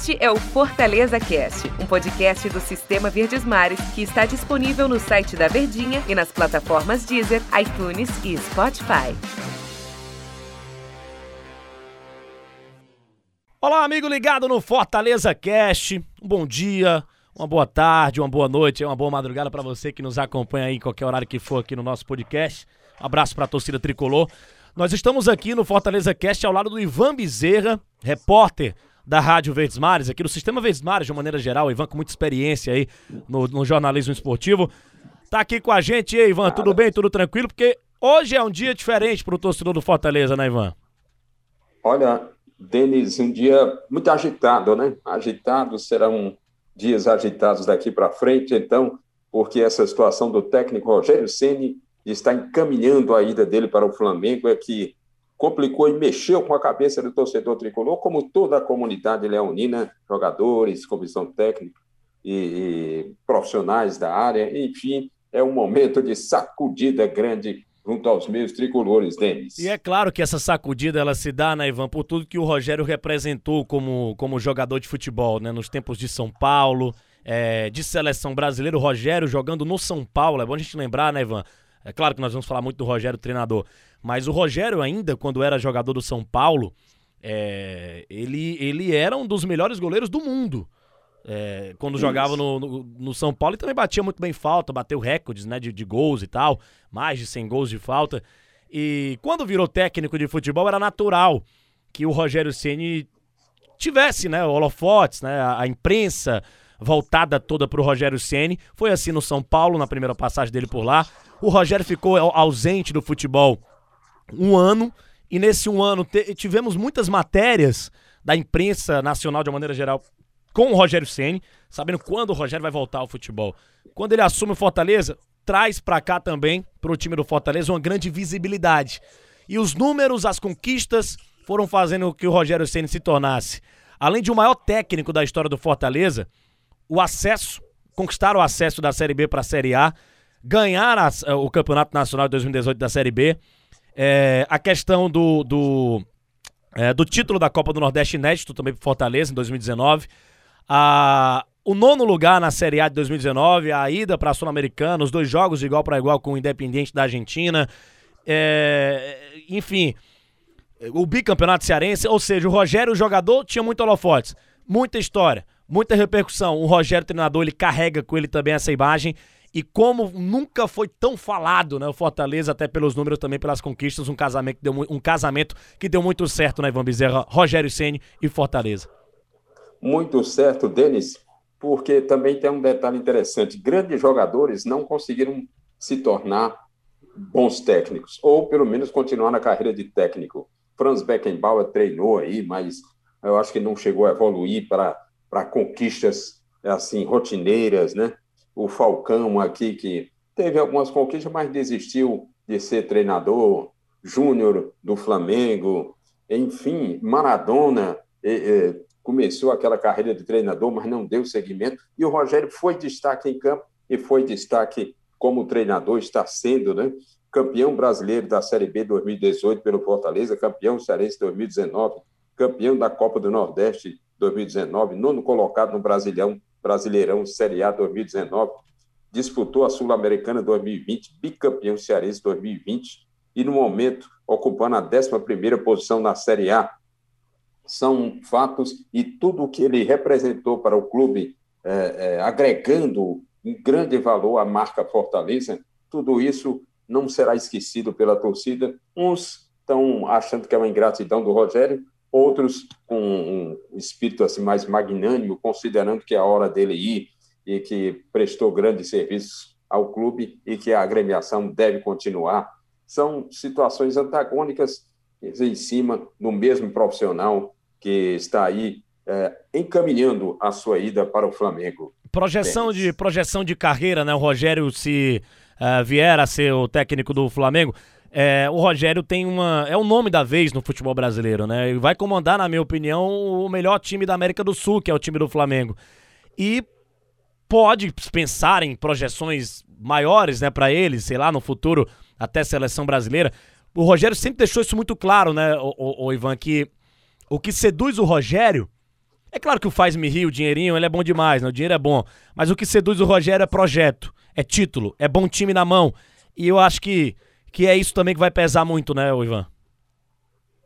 Este é o Fortaleza Cast, um podcast do Sistema Verdes Mares que está disponível no site da Verdinha e nas plataformas Deezer, iTunes e Spotify. Olá, amigo ligado no Fortaleza Cast. Um bom dia, uma boa tarde, uma boa noite, uma boa madrugada para você que nos acompanha aí em qualquer horário que for aqui no nosso podcast. Um abraço para a torcida tricolor. Nós estamos aqui no Fortaleza Cast ao lado do Ivan Bezerra, repórter da Rádio Verdes Mares, aqui do Sistema Verdes Mares, de uma maneira geral. Ivan com muita experiência aí no, no jornalismo esportivo. Tá aqui com a gente. E aí, Ivan, tudo bem? Tudo tranquilo? Porque hoje é um dia diferente para o torcedor do Fortaleza, né, Ivan? Olha, Denis, um dia muito agitado, né? Agitado, serão dias agitados daqui para frente, então, porque essa situação do técnico Rogério Ceni está encaminhando a ida dele para o Flamengo é que complicou e mexeu com a cabeça do torcedor tricolor, como toda a comunidade leonina, jogadores, comissão técnica e, e profissionais da área, enfim, é um momento de sacudida grande junto aos meus tricolores, Denis. E é claro que essa sacudida ela se dá, né, Ivan, por tudo que o Rogério representou como, como jogador de futebol, né, nos tempos de São Paulo, é, de seleção brasileira, o Rogério jogando no São Paulo, é bom a gente lembrar, né, Ivan? É claro que nós vamos falar muito do Rogério, treinador, mas o Rogério ainda, quando era jogador do São Paulo, é, ele, ele era um dos melhores goleiros do mundo. É, quando Isso. jogava no, no, no, São Paulo, ele também batia muito bem falta, bateu recordes né, de, de gols e tal, mais de 100 gols de falta. E quando virou técnico de futebol, era natural que o Rogério Ceni tivesse, né, holofotes, né, a, a imprensa voltada toda para o Rogério Ceni. Foi assim no São Paulo na primeira passagem dele por lá. O Rogério ficou ausente do futebol um ano, e nesse um ano tivemos muitas matérias da imprensa nacional, de uma maneira geral, com o Rogério Ceni, sabendo quando o Rogério vai voltar ao futebol. Quando ele assume o Fortaleza, traz para cá também, para o time do Fortaleza, uma grande visibilidade. E os números, as conquistas, foram fazendo que o Rogério Ceni se tornasse, além de o maior técnico da história do Fortaleza, o acesso, conquistar o acesso da Série B para a Série A, ganhar o Campeonato Nacional de 2018 da Série B, é, a questão do, do, é, do título da Copa do Nordeste inédito também para Fortaleza em 2019. A, o nono lugar na Série A de 2019, a ida para a Sul-Americana, os dois jogos igual para igual com o Independiente da Argentina. É, enfim, o bicampeonato cearense, ou seja, o Rogério, o jogador, tinha muito holofotes, muita história, muita repercussão. O Rogério, treinador, ele carrega com ele também essa imagem e como nunca foi tão falado, né? O Fortaleza, até pelos números, também pelas conquistas, um casamento que deu, um casamento que deu muito certo, né, Ivan Bezerra? Rogério Ceni e Fortaleza. Muito certo, Denis, porque também tem um detalhe interessante: grandes jogadores não conseguiram se tornar bons técnicos, ou pelo menos continuar na carreira de técnico. Franz Beckenbauer treinou aí, mas eu acho que não chegou a evoluir para conquistas assim rotineiras, né? O Falcão aqui, que teve algumas conquistas, mas desistiu de ser treinador, Júnior do Flamengo, enfim, Maradona começou aquela carreira de treinador, mas não deu seguimento, e o Rogério foi destaque em campo e foi destaque como treinador, está sendo, né? Campeão brasileiro da Série B 2018 pelo Fortaleza, campeão cearense 2019, campeão da Copa do Nordeste 2019, nono colocado no Brasileirão Brasileirão Série A 2019, disputou a Sul-Americana 2020, bicampeão cearense 2020 e, no momento, ocupando a 11ª posição na Série A. São fatos e tudo o que ele representou para o clube, é, é, agregando um grande valor à marca Fortaleza, tudo isso não será esquecido pela torcida. Uns estão achando que é uma ingratidão do Rogério, outros com um espírito assim mais magnânimo, considerando que é a hora dele ir e que prestou grandes serviços ao clube e que a agremiação deve continuar. São situações antagônicas em cima do mesmo profissional que está aí é, encaminhando a sua ida para o Flamengo. Projeção de, projeção de carreira, né? O Rogério, se uh, vier a ser o técnico do Flamengo, é, o Rogério tem uma. É o nome da vez no futebol brasileiro, né? Ele vai comandar, na minha opinião, o melhor time da América do Sul, que é o time do Flamengo. E pode pensar em projeções maiores, né, para ele, sei lá, no futuro, até seleção brasileira. O Rogério sempre deixou isso muito claro, né, o, o, o Ivan, que o que seduz o Rogério É claro que o faz-me rir, o dinheirinho, ele é bom demais, né? O dinheiro é bom. Mas o que seduz o Rogério é projeto, é título, é bom time na mão. E eu acho que, que é isso também que vai pesar muito, né, Ivan?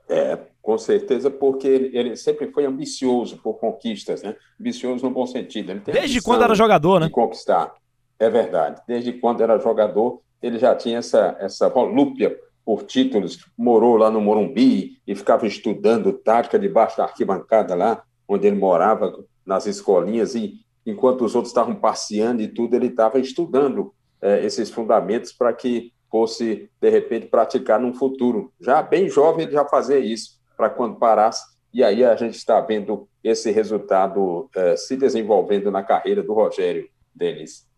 É, com certeza, porque ele, ele, sempre foi ambicioso por conquistas, né? Ambicioso no bom sentido. Desde quando era jogador, né? Conquistar. É verdade. Desde quando era jogador, ele já tinha essa, essa volúpia por títulos. Morou lá no Morumbi e ficava estudando tática debaixo da arquibancada lá, onde ele morava, nas escolinhas. E enquanto os outros estavam passeando e tudo, ele estava estudando é, esses fundamentos para que fosse, de repente, praticar no futuro. Já bem jovem, ele já fazia isso para quando parasse. E aí a gente está vendo esse resultado é, se desenvolvendo na carreira do Rogério Denis.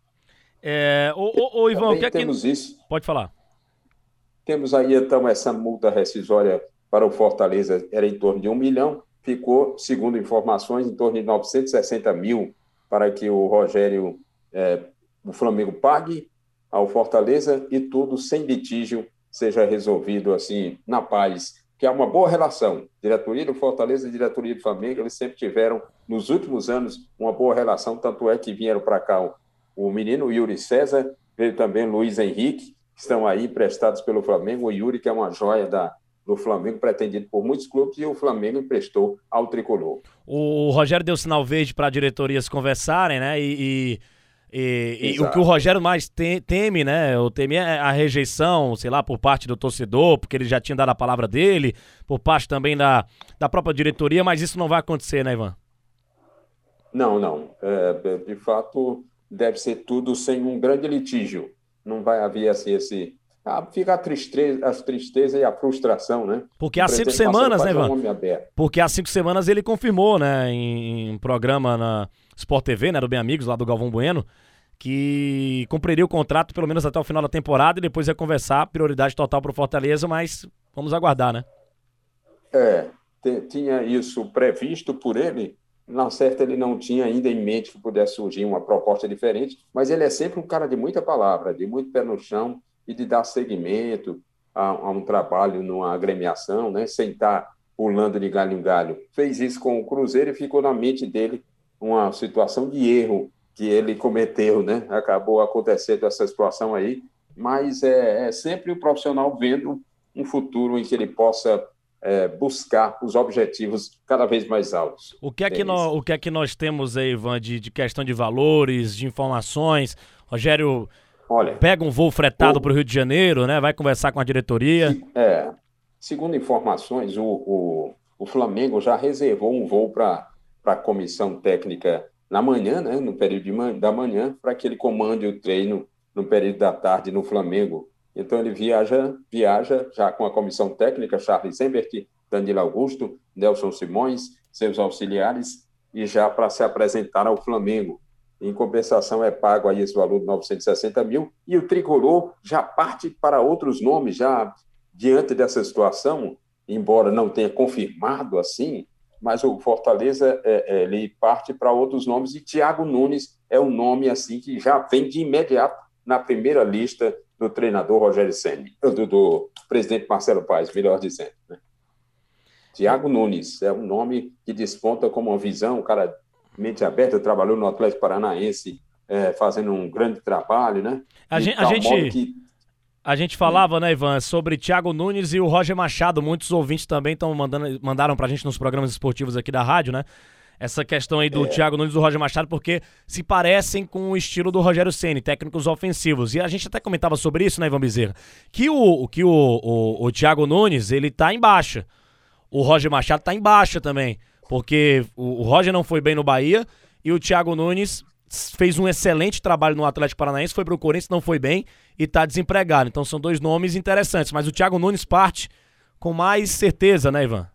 É, ô, ô, ô Ivan, o que é que... temos isso. Pode falar. Temos aí, então, essa multa rescisória para o Fortaleza, era em torno de um milhão, ficou, segundo informações, em torno de 960 mil para que o Rogério, é, o Flamengo pague ao Fortaleza e tudo sem litígio seja resolvido assim na paz que é uma boa relação. Diretoria do Fortaleza e diretoria do Flamengo, eles sempre tiveram, nos últimos anos, uma boa relação, tanto é que vieram para cá o, o menino Yuri César, veio também Luiz Henrique, que estão aí emprestados pelo Flamengo, o Yuri, que é uma joia da, do Flamengo, pretendido por muitos clubes, e o Flamengo emprestou ao Tricolor. O Rogério deu sinal verde para a diretoria se conversarem, né, e... e e, e, o que o Rogério mais teme, né? O teme é a rejeição, sei lá, por parte do torcedor, porque ele já tinha dado a palavra dele, por parte também da, da própria diretoria, mas isso não vai acontecer, né, Ivan? Não, não. É, de fato, deve ser tudo sem um grande litígio. Não vai haver assim, esse. Ah, fica a tristeza, a tristeza e a frustração, né? Porque há cinco semanas, né, Ivan? Porque há cinco semanas ele confirmou, né, em, em programa na Sport TV, né, do Bem Amigos, lá do Galvão Bueno, que cumpriria o contrato pelo menos até o final da temporada e depois ia conversar, prioridade total para o Fortaleza, mas vamos aguardar, né? É, tinha isso previsto por ele, na certa ele não tinha ainda em mente que pudesse surgir uma proposta diferente, mas ele é sempre um cara de muita palavra, de muito pé no chão e de dar seguimento a, a um trabalho numa agremiação, né, sem estar pulando de galho em galho. Fez isso com o Cruzeiro e ficou na mente dele uma situação de erro que ele cometeu, né? Acabou acontecendo essa situação aí, mas é, é sempre o profissional vendo um futuro em que ele possa é, buscar os objetivos cada vez mais altos. O que é que, nós, o que, é que nós temos aí, Ivan, de, de questão de valores, de informações? Rogério Olha, pega um voo fretado para o Rio de Janeiro, né? Vai conversar com a diretoria. É, segundo informações, o, o, o Flamengo já reservou um voo para a comissão técnica na manhã, né, no período man da manhã, para que ele comande o treino no período da tarde no Flamengo. Então ele viaja, viaja já com a comissão técnica, Charles Embert, Danilo Augusto, Nelson Simões, seus auxiliares, e já para se apresentar ao Flamengo. Em compensação, é pago aí esse valor de 960 mil, e o tricolor já parte para outros nomes, já diante dessa situação, embora não tenha confirmado assim, mas o Fortaleza é, é, ele parte para outros nomes e Thiago Nunes é um nome assim que já vem de imediato na primeira lista do treinador Rogério Ceni, do, do, presidente Marcelo Paes, melhor dizendo. Né? Thiago Nunes é um nome que desponta como uma visão, um cara mente aberta, trabalhou no Atlético Paranaense, é, fazendo um grande trabalho, né? A gente, a gente, que... A gente falava, né, Ivan, sobre Thiago Nunes e o Roger Machado. Muitos ouvintes também estão mandando, mandaram pra gente nos programas esportivos aqui da rádio, né? Essa questão aí do é. Thiago Nunes e do Roger Machado, porque se parecem com o estilo do Rogério Ceni, técnicos ofensivos. E a gente até comentava sobre isso, né, Ivan Bezerra? Que o, que o, o, o Thiago Nunes, ele tá em baixa. O Roger Machado tá em baixa também. Porque o, o Roger não foi bem no Bahia e o Thiago Nunes fez um excelente trabalho no Atlético Paranaense, foi pro Corinthians, não foi bem e está desempregado. Então são dois nomes interessantes, mas o Thiago Nunes parte com mais certeza, né, Ivan?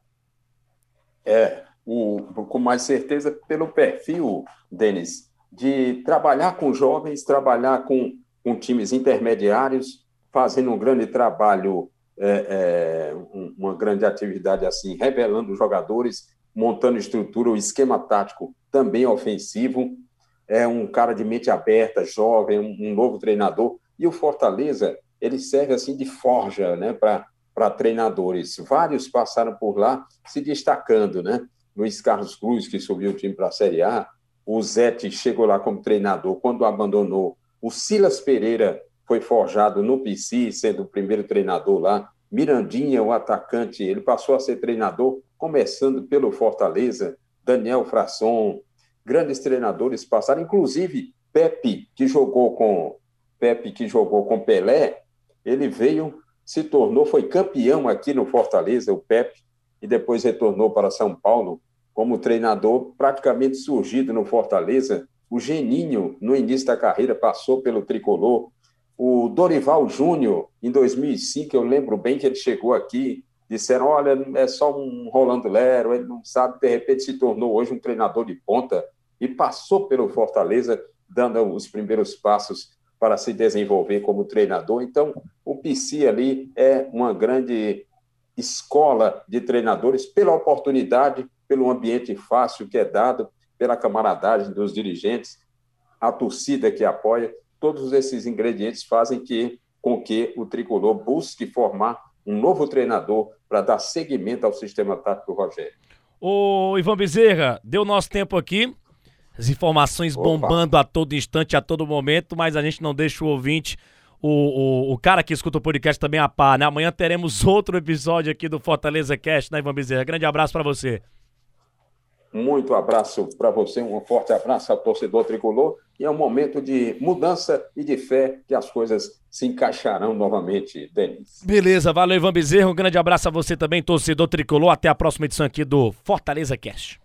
É, o, com mais certeza pelo perfil, Denis, de trabalhar com jovens, trabalhar com, com times intermediários, fazendo um grande trabalho, é, é, uma grande atividade assim, revelando jogadores, montando estrutura, o esquema tático também ofensivo, é um cara de mente aberta, jovem, um, novo treinador. E o Fortaleza, ele serve assim de forja né, para treinadores. Vários passaram por lá se destacando, né? Luiz Carlos Cruz, que subiu o time para a Série A, o Zete chegou lá como treinador, quando abandonou, o Silas Pereira foi forjado no PC, sendo o primeiro treinador lá, Mirandinha, o atacante, ele passou a ser treinador, começando pelo Fortaleza, Daniel Frasson, grandes treinadores passaram, inclusive Pepe, que jogou com Pepe, que jogou com Pelé, ele veio, se tornou, foi campeão aqui no Fortaleza, o Pepe, e depois retornou para São Paulo como treinador, praticamente surgido no Fortaleza. O Geninho, no início da carreira, passou pelo tricolor. O Dorival Júnior, em 2005, eu lembro bem que ele chegou aqui, disseram: olha, é só um Rolando Lero, ele não sabe, de repente se tornou hoje um treinador de ponta e passou pelo Fortaleza, dando os primeiros passos para se desenvolver como treinador. Então, o PC ali é uma grande escola de treinadores pela oportunidade, pelo ambiente fácil que é dado, pela camaradagem dos dirigentes, a torcida que apoia, todos esses ingredientes fazem que, com que o tricolor busque formar um novo treinador para dar seguimento ao sistema tático do Rogério. Ô, Ivan Bezerra, deu nosso tempo aqui. As informações Opa. bombando a todo instante, a todo momento, mas a gente não deixa o ouvinte o, o, o, cara que escuta o podcast também a par, né? Amanhã teremos outro episódio aqui do Fortaleza Cast, né, Ivan Bezerra? Grande abraço para você. Muito abraço para você, um forte abraço ao torcedor tricolor. E é um momento de mudança e de fé que as coisas se encaixarão novamente, Denis. Beleza, valeu, Ivan Bezerra. Um grande abraço a você também, torcedor tricolor. Até a próxima edição aqui do Fortaleza Cast.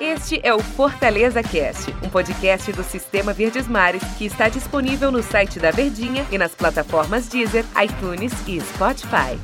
Este é o Fortaleza Cast, um podcast do Sistema Verdes Mares que está disponível no site da Verdinha e nas plataformas Deezer, iTunes e Spotify.